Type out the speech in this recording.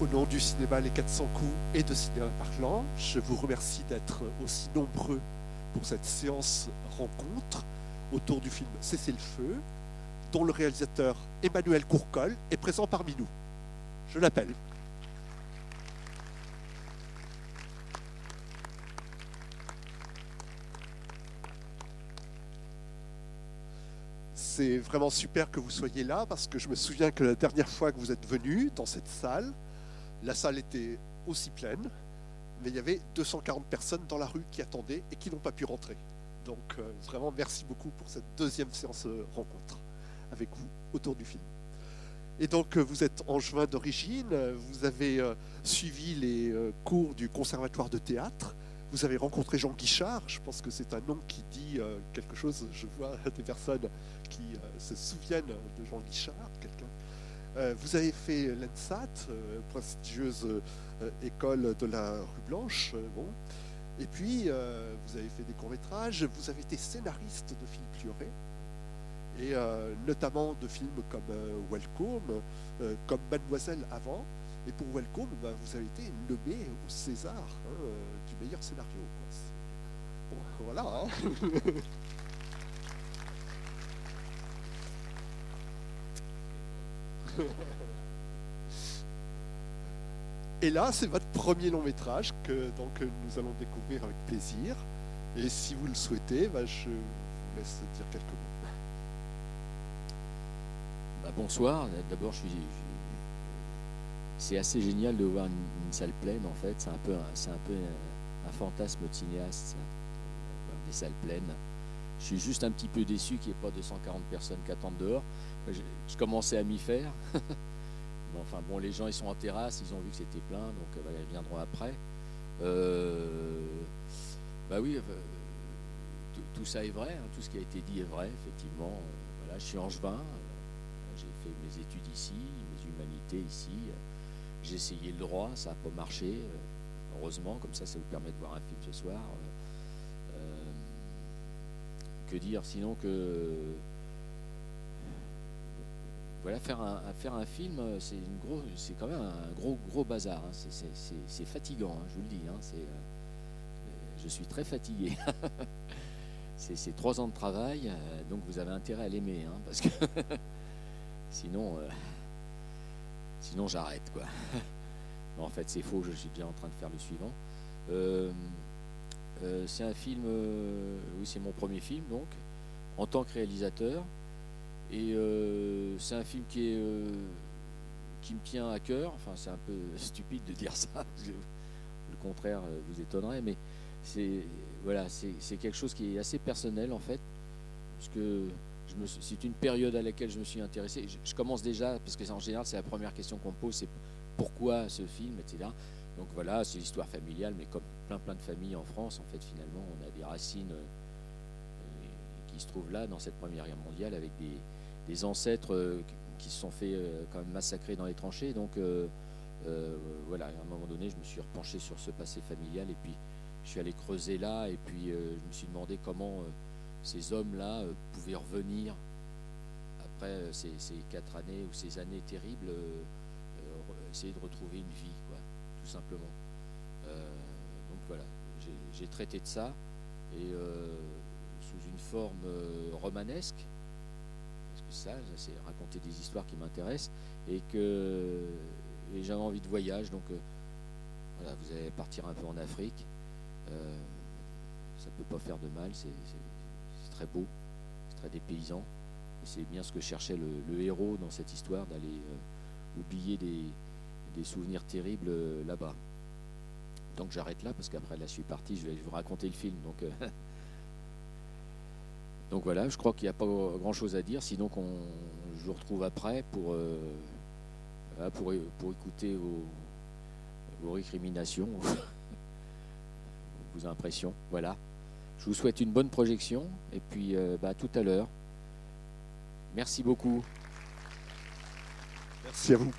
Au nom du cinéma Les 400 coups et de Cinéma Parlant, je vous remercie d'être aussi nombreux pour cette séance rencontre autour du film Cessez le feu, dont le réalisateur Emmanuel Courcol est présent parmi nous. Je l'appelle. C'est vraiment super que vous soyez là parce que je me souviens que la dernière fois que vous êtes venu dans cette salle, la salle était aussi pleine, mais il y avait 240 personnes dans la rue qui attendaient et qui n'ont pas pu rentrer. Donc euh, vraiment merci beaucoup pour cette deuxième séance euh, rencontre avec vous autour du film. Et donc euh, vous êtes angevin d'origine, vous avez suivi les cours du conservatoire de théâtre, vous avez rencontré Jean Guichard, je pense que c'est un nom qui dit quelque chose, je vois des personnes qui se souviennent de Jean Guichard. Vous avez fait l'ENSAT, prestigieuse école de la rue Blanche. bon. Et puis, euh, vous avez fait des courts-métrages, vous avez été scénariste de films Pluré, et euh, notamment de films comme euh, Welcome, comme Mademoiselle avant. Et pour Welcome, bah, vous avez été nommé au César hein, du meilleur scénario. voilà. Hein. Et là, c'est votre premier long métrage que donc, nous allons découvrir avec plaisir. Et si vous le souhaitez, bah, je vous laisse dire quelques mots. Bah, bonsoir. D'abord, c'est assez génial de voir une, salle pleine. En fait, c'est un peu, un peu un, fantasme cinéaste, des salles pleines. Je suis juste un petit peu déçu qu'il n'y ait pas 240 personnes qui attendent dehors. je commençais à m'y faire. enfin bon, les gens ils sont en terrasse, ils ont vu que c'était plein, donc euh, ils viendront après. Euh, bah oui, euh, tout, ça est vrai, hein, tout ce qui a été dit est vrai, effectivement. voilà, je suis angevin, j'ai fait mes études ici, mes humanités ici. J'ai essayé le droit, ça n'a pas marché. heureusement, comme ça, ça vous permet de voir un film ce soir. Que dire sinon que voilà, faire un, faire un film, euh, c'est une c'est quand même un gros, gros bazar. Hein. C'est fatigant, hein, je vous le dis. Hein. Euh, je suis très fatigué. c'est trois ans de travail, euh, donc vous avez intérêt à l'aimer, parce que sinon, sinon j'arrête, quoi. en fait, c'est faux. Je suis déjà en train de faire le suivant. C'est un film, oui, c'est mon premier film, donc, en tant que réalisateur. Et euh, c'est un film qui, est, euh, qui me tient à cœur. Enfin, c'est un peu stupide de dire ça. Le contraire euh, vous étonnerait, mais c'est voilà, c'est quelque chose qui est assez personnel en fait, puisque c'est une période à laquelle je me suis intéressé. Je, commence déjà, parce que en général, c'est la première question qu'on pose, c'est pourquoi ce film, etc. Donc voilà, c'est l'histoire familiale, mais comme plein plein de familles en France, en fait, finalement, on a des racines qui se trouvent là dans cette Première Guerre mondiale avec des, ancêtres euh, qui se sont fait euh, quand même massacrer dans les tranchées. Donc euh, voilà, à un moment donné, je me suis repenché sur ce passé familial et puis je suis allé creuser là et puis je me suis demandé comment ces hommes-là pouvaient revenir après ces, quatre années ou ces années terribles, essayer de retrouver une vie, quoi, tout simplement. donc voilà, j'ai traité de ça et sous une forme romanesque, ça, c'est raconter des histoires qui m'intéressent et que j'avais envie de voyage. Donc euh, voilà, vous allez partir un peu en Afrique. Euh, ça ne peut pas faire de mal, c'est très beau, c'est très dépaysant. C'est bien ce que cherchait le, héros dans cette histoire, d'aller euh, oublier des, des, souvenirs terribles là-bas. Donc j'arrête là parce qu'après là je suis parti, je vais vous raconter le film. Donc Donc voilà, je crois qu'il n'y a pas grand-chose à dire, sinon qu'on je vous retrouve après pour, euh, pour, écouter vos, vos récriminations, vos impressions. Voilà. Je vous souhaite une bonne projection et puis euh, bah, tout à l'heure. Merci beaucoup. Merci à vous.